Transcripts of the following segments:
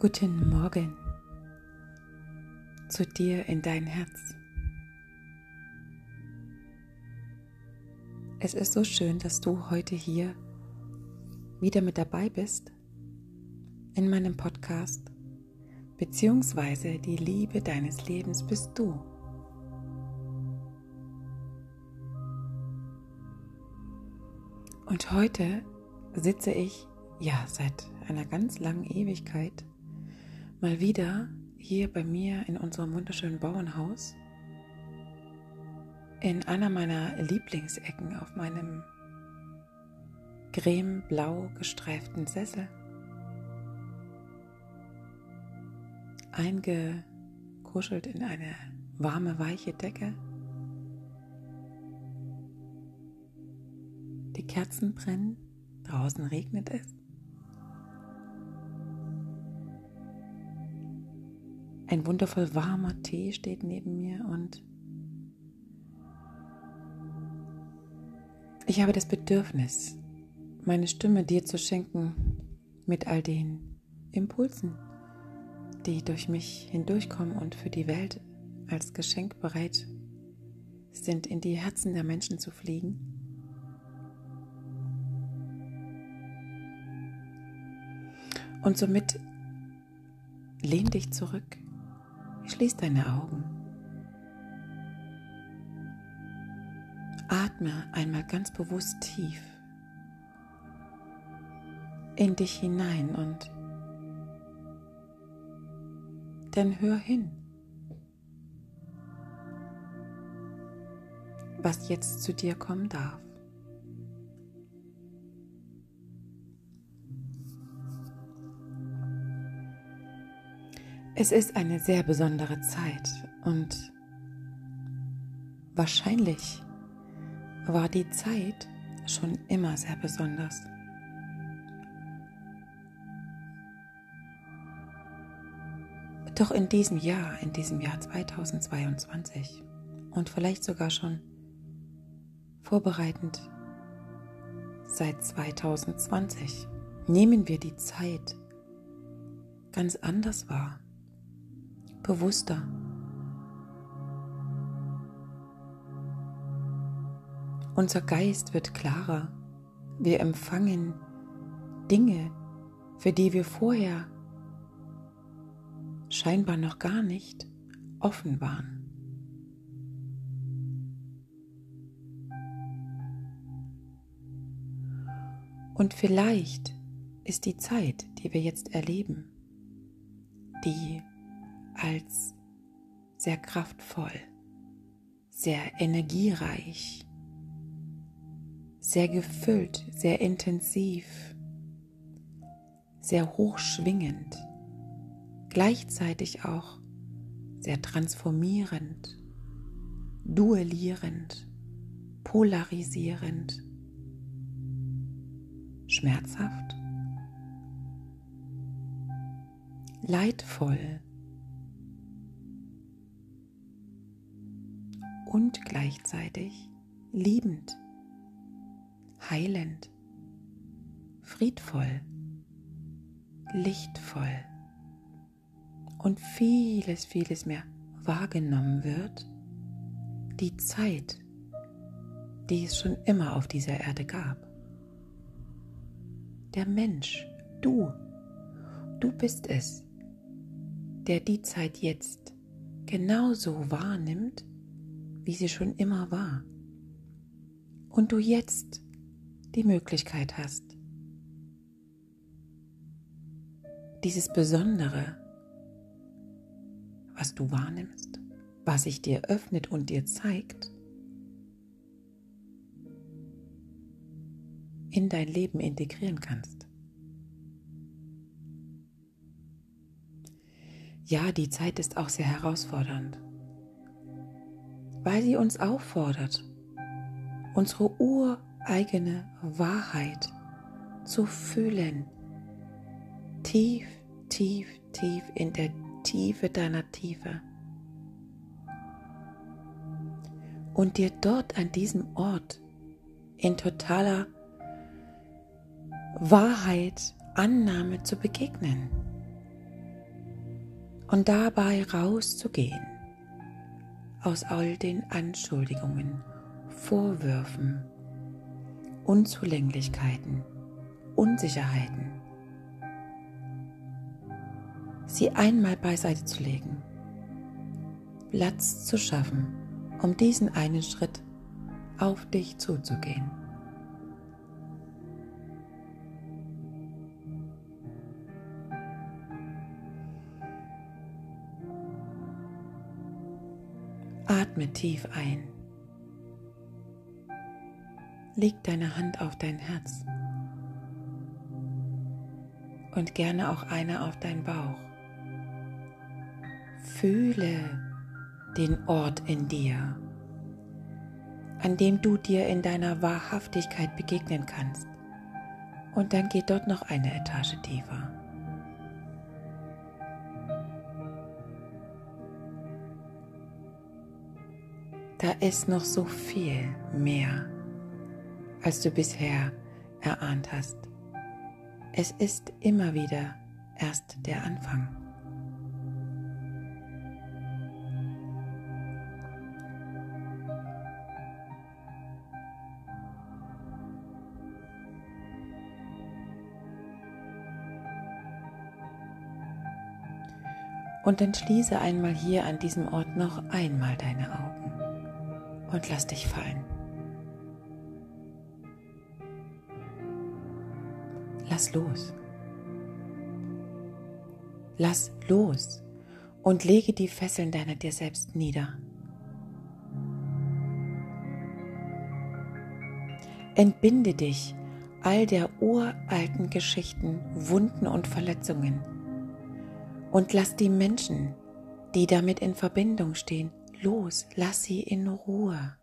Guten Morgen zu dir in dein Herz. Es ist so schön, dass du heute hier wieder mit dabei bist in meinem Podcast, beziehungsweise die Liebe deines Lebens bist du. Und heute sitze ich, ja, seit einer ganz langen Ewigkeit, mal wieder hier bei mir in unserem wunderschönen Bauernhaus in einer meiner Lieblingsecken auf meinem cremeblau gestreiften Sessel eingekuschelt in eine warme, weiche Decke. Die Kerzen brennen, draußen regnet es. Ein wundervoll warmer Tee steht neben mir und ich habe das Bedürfnis, meine Stimme dir zu schenken mit all den Impulsen, die durch mich hindurchkommen und für die Welt als Geschenk bereit sind, in die Herzen der Menschen zu fliegen. Und somit lehn dich zurück Schließ deine Augen. Atme einmal ganz bewusst tief in dich hinein und dann hör hin, was jetzt zu dir kommen darf. Es ist eine sehr besondere Zeit und wahrscheinlich war die Zeit schon immer sehr besonders. Doch in diesem Jahr, in diesem Jahr 2022 und vielleicht sogar schon vorbereitend seit 2020 nehmen wir die Zeit ganz anders wahr bewusster. Unser Geist wird klarer. Wir empfangen Dinge, für die wir vorher scheinbar noch gar nicht offen waren. Und vielleicht ist die Zeit, die wir jetzt erleben, die als sehr kraftvoll, sehr energiereich, sehr gefüllt, sehr intensiv, sehr hochschwingend, gleichzeitig auch sehr transformierend, duellierend, polarisierend, schmerzhaft, leidvoll, und gleichzeitig liebend, heilend, friedvoll, lichtvoll und vieles, vieles mehr wahrgenommen wird, die Zeit, die es schon immer auf dieser Erde gab. Der Mensch, du, du bist es, der die Zeit jetzt genauso wahrnimmt, wie sie schon immer war. Und du jetzt die Möglichkeit hast, dieses Besondere, was du wahrnimmst, was sich dir öffnet und dir zeigt, in dein Leben integrieren kannst. Ja, die Zeit ist auch sehr herausfordernd weil sie uns auffordert, unsere ureigene Wahrheit zu fühlen. Tief, tief, tief in der Tiefe deiner Tiefe. Und dir dort an diesem Ort in totaler Wahrheit, Annahme zu begegnen. und dabei rauszugehen aus all den Anschuldigungen, Vorwürfen, Unzulänglichkeiten, Unsicherheiten. Sie einmal beiseite zu legen, Platz zu schaffen, um diesen einen Schritt auf dich zuzugehen. Atme tief ein. Leg deine Hand auf dein Herz und gerne auch eine auf deinen Bauch. Fühle den Ort in dir, an dem du dir in deiner Wahrhaftigkeit begegnen kannst. Und dann geh dort noch eine Etage tiefer. Da ist noch so viel mehr, als du bisher erahnt hast. Es ist immer wieder erst der Anfang. Und dann schließe einmal hier an diesem Ort noch einmal deine Augen und lass dich fallen. Lass los. Lass los und lege die Fesseln deiner dir selbst nieder. Entbinde dich all der uralten Geschichten, Wunden und Verletzungen und lass die Menschen, die damit in Verbindung stehen, los, lass sie in Ruhe.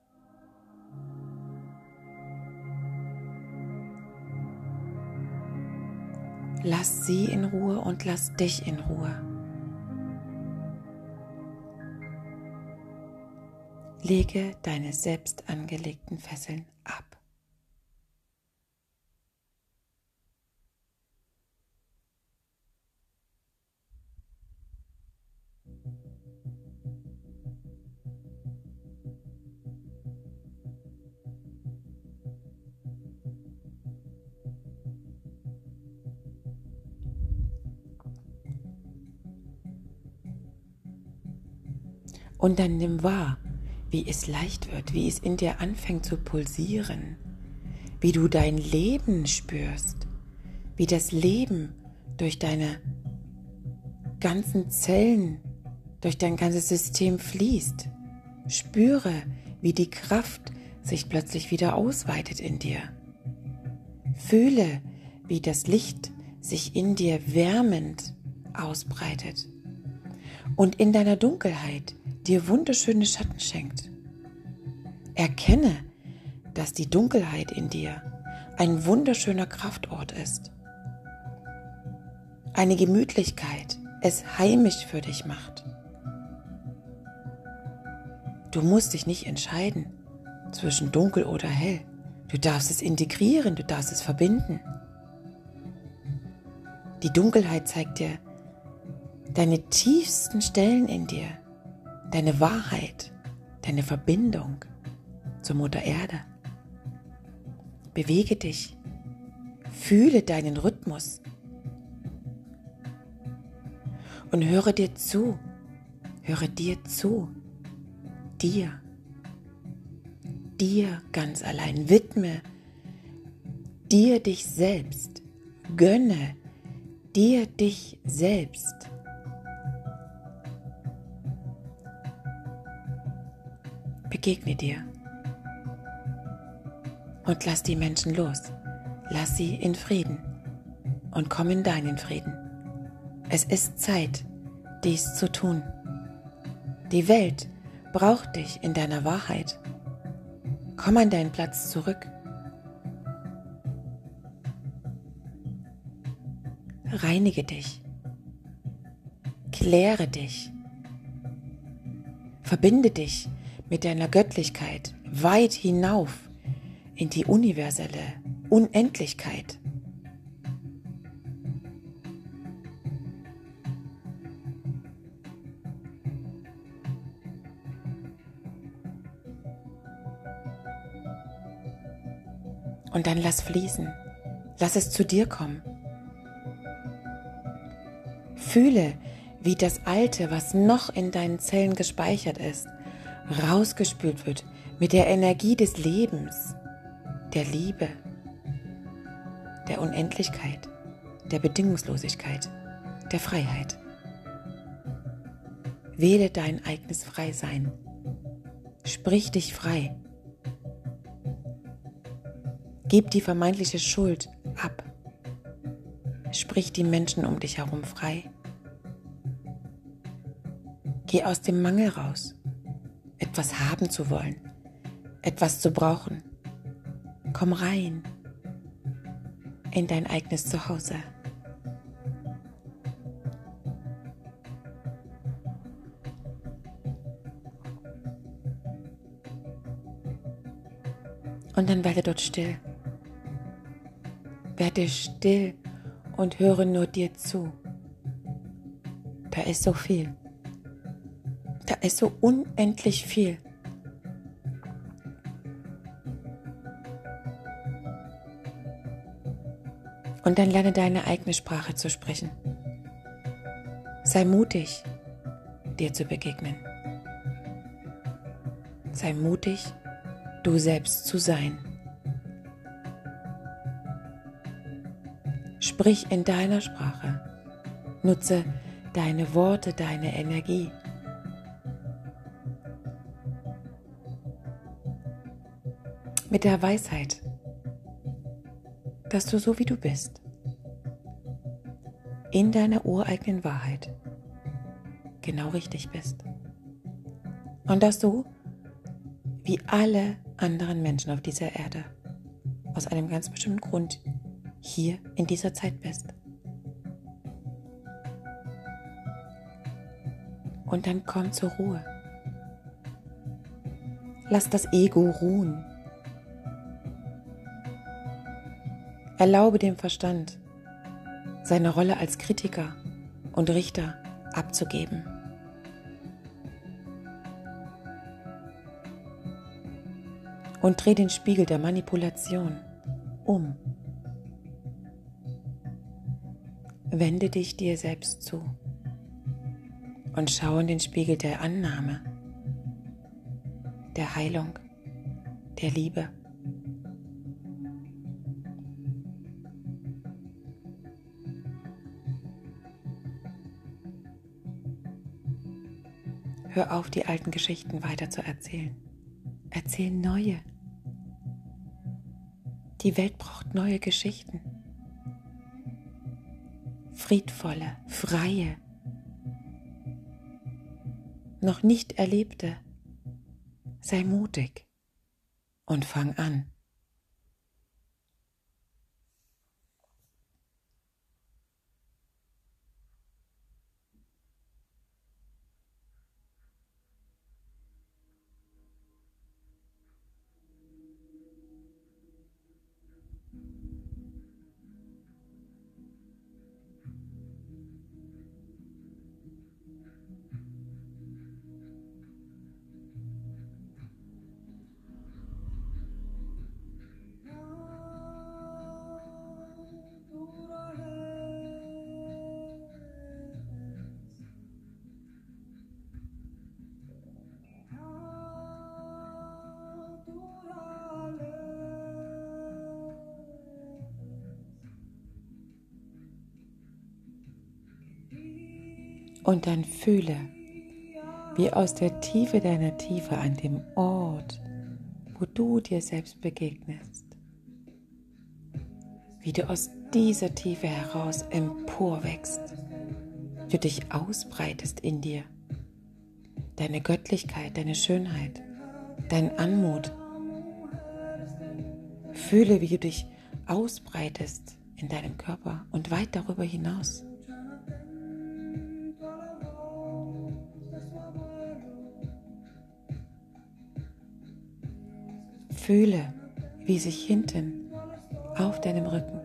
Lass sie in Ruhe und lass dich in Ruhe. Lege deine selbst angelegten Fesseln ab. Und dann nimm wahr, wie es leicht wird, wie es in dir anfängt zu pulsieren, wie du dein Leben spürst, wie das Leben durch deine ganzen Zellen, durch dein ganzes System fließt. Spüre, wie die Kraft sich plötzlich wieder ausweitet in dir. Fühle, wie das Licht sich in dir wärmend ausbreitet. Und in deiner Dunkelheit dir wunderschöne Schatten schenkt. Erkenne, dass die Dunkelheit in dir ein wunderschöner Kraftort ist. Eine Gemütlichkeit es heimisch für dich macht. Du musst dich nicht entscheiden zwischen dunkel oder hell. Du darfst es integrieren, du darfst es verbinden. Die Dunkelheit zeigt dir deine tiefsten Stellen in dir, deine Wahrheit, deine Verbindung zur Mutter Erde. Bewege dich, fühle deinen Rhythmus. Und höre dir zu, höre dir zu, dir, dir ganz allein, widme dir dich selbst, gönne dir dich selbst. Begegne dir. Und lass die Menschen los. Lass sie in Frieden und komm in deinen Frieden. Es ist Zeit, dies zu tun. Die Welt braucht dich in deiner Wahrheit. Komm an deinen Platz zurück. Reinige dich. Kläre dich. Verbinde dich mit deiner Göttlichkeit weit hinauf in die universelle Unendlichkeit. Und dann lass fließen. Lass es zu dir kommen. Fühle, wie das Alte, was noch in deinen Zellen gespeichert ist, rausgespült wird mit der Energie des Lebens, der Liebe, der Unendlichkeit, der Bedingungslosigkeit, der Freiheit. Wähle dein eigenes Freisein. Sprich dich frei. Gib die vermeintliche Schuld ab. Sprich die Menschen um dich herum frei. Geh aus dem Mangel raus, etwas haben zu wollen, etwas zu brauchen. Komm rein in dein eigenes Zuhause. Und dann werde dort still. Werde still und höre nur dir zu. Da ist so viel. Ist so unendlich viel. Und dann lerne deine eigene Sprache zu sprechen. Sei mutig, dir zu begegnen. Sei mutig, du selbst zu sein. Sprich in deiner Sprache. Nutze deine Worte, deine Energie. Mit der Weisheit, dass du so wie du bist, in deiner ureigenen Wahrheit genau richtig bist. Und dass du, wie alle anderen Menschen auf dieser Erde, aus einem ganz bestimmten Grund hier in dieser Zeit bist. Und dann komm zur Ruhe. Lass das Ego ruhen. Erlaube dem Verstand, seine Rolle als Kritiker und Richter abzugeben. Und dreh den Spiegel der Manipulation um. Wende dich dir selbst zu und schau in den Spiegel der Annahme, der Heilung, der Liebe. Hör auf, die alten Geschichten weiter zu erzählen. Erzähl neue. Die Welt braucht neue Geschichten. Friedvolle, freie, noch nicht erlebte. Sei mutig und fang an. Und dann fühle, wie aus der Tiefe deiner Tiefe an dem Ort, wo du dir selbst begegnest, wie du aus dieser Tiefe heraus emporwächst, du dich ausbreitest in dir, deine Göttlichkeit, deine Schönheit, dein Anmut. Fühle, wie du dich ausbreitest in deinem Körper und weit darüber hinaus. Fühle, wie sich hinten auf deinem Rücken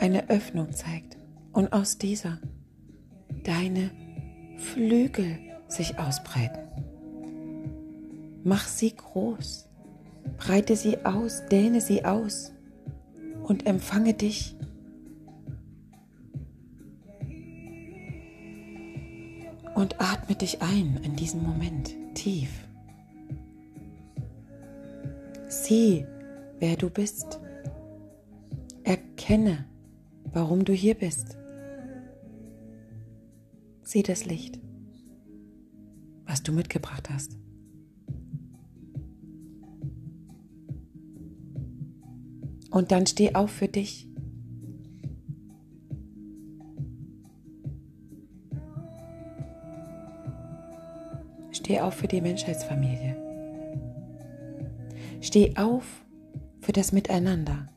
eine Öffnung zeigt und aus dieser deine Flügel sich ausbreiten. Mach sie groß, breite sie aus, dehne sie aus. und empfange dich. Und atme dich ein in diesem Moment tief. Sieh, wer du bist. Erkenne, warum du hier bist. Sieh das Licht, was du mitgebracht hast. Und dann steh auf für dich. Steh auf für die Menschheitsfamilie. Steh auf für das Miteinander.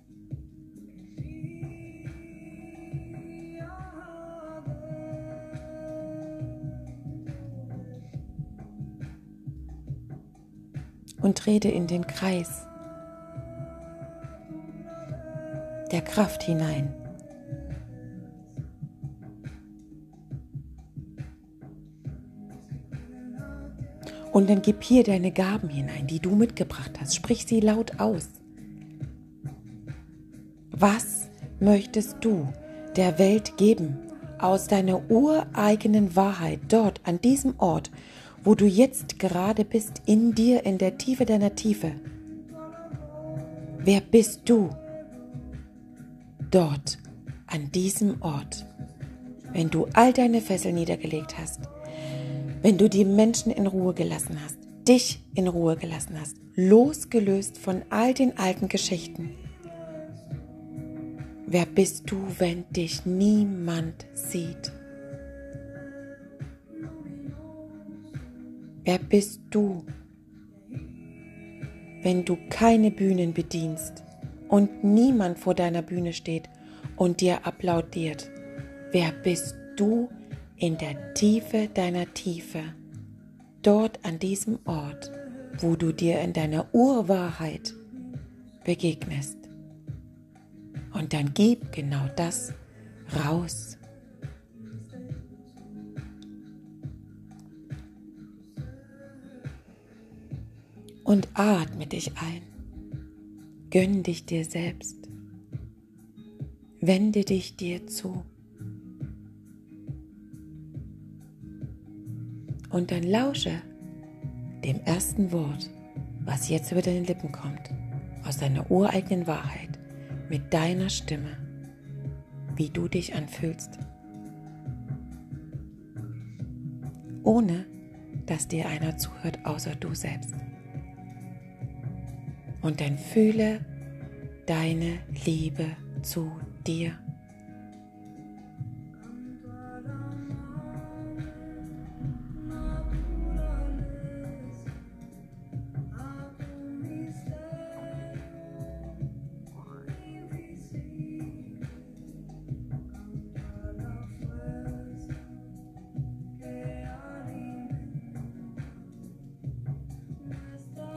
Und trete in den Kreis der Kraft hinein. Und dann gib hier deine Gaben hinein, die du mitgebracht hast. Sprich sie laut aus. Was möchtest du der Welt geben aus deiner ureigenen Wahrheit dort an diesem Ort, wo du jetzt gerade bist, in dir, in der Tiefe deiner Tiefe? Wer bist du? dort, an diesem Ort, wenn du all deine Fesseln niedergelegt hast, wenn du die Menschen in Ruhe gelassen hast, dich in Ruhe gelassen hast, losgelöst von all den alten Geschichten. Wer bist du, wenn dich niemand sieht? Wer bist du, wenn du keine Bühnen bedienst? und niemand vor deiner Bühne steht und dir applaudiert. Wer bist du in der Tiefe deiner Tiefe? Dort an diesem Ort, wo du dir in deiner Urwahrheit begegnest. Und dann gib genau das raus. Und atme dich ein. Gönn dich dir selbst. Wende dich dir zu. Und dann lausche dem ersten Wort, was jetzt über deine Lippen kommt, aus deiner ureigenen Wahrheit, mit deiner Stimme, wie du dich anfühlst, ohne dass dir einer zuhört, außer du selbst und dann fühle deine Liebe zu dir.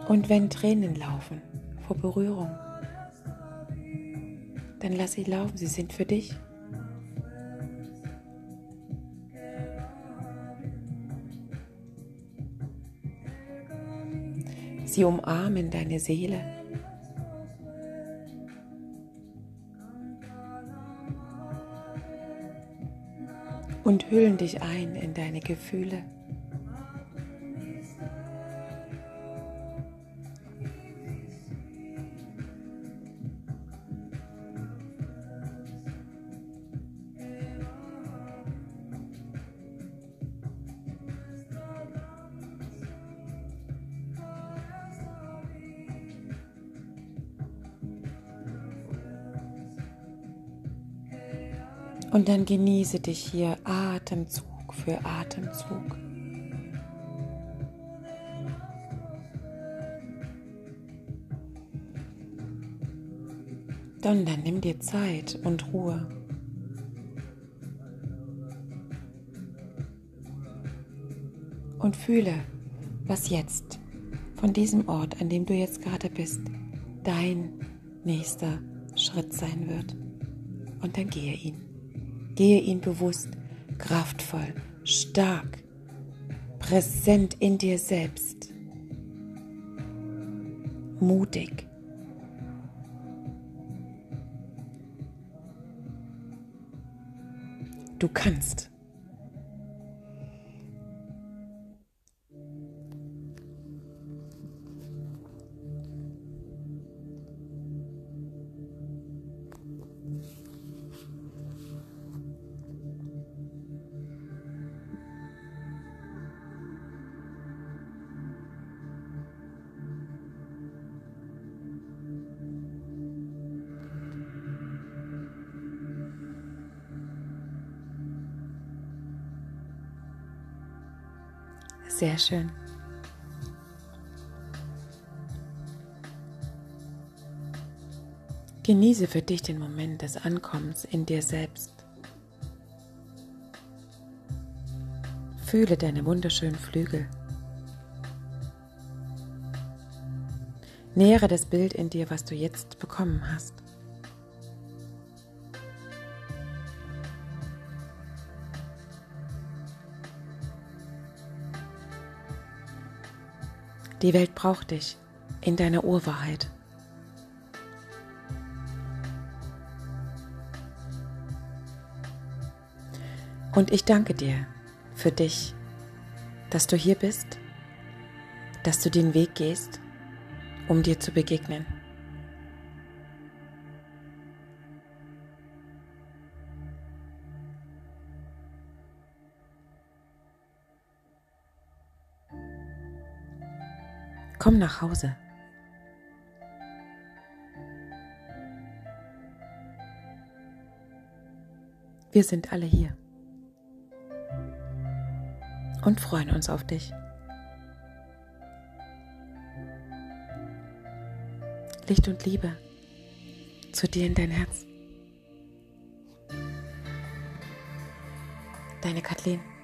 Und wenn Tränen laufen, vor Berührung. Dann lass sie laufen, sie sind für dich. Sie umarmen deine Seele. Und hüllen dich ein in deine Gefühle. Und dann genieße dich hier Atemzug für Atemzug. Dann, dann nimm dir Zeit und Ruhe. Und fühle, was jetzt von diesem Ort, an dem du jetzt gerade bist, dein nächster Schritt sein wird. Und dann gehe ihn. Gehe ihn bewusst, kraftvoll, stark, präsent in dir selbst, mutig. Du kannst. Sehr schön. Genieße für dich den Moment des Ankommens in dir selbst. Fühle deine wunderschönen Flügel. Nähere das Bild in dir, was du jetzt bekommen hast. Die Welt braucht dich in deiner Urwahrheit. Und ich danke dir für dich, dass du hier bist, dass du den Weg gehst, um dir zu begegnen. Komm nach Hause. Wir sind alle hier und freuen uns auf dich. Licht und Liebe zu dir in dein Herz. Deine Kathleen.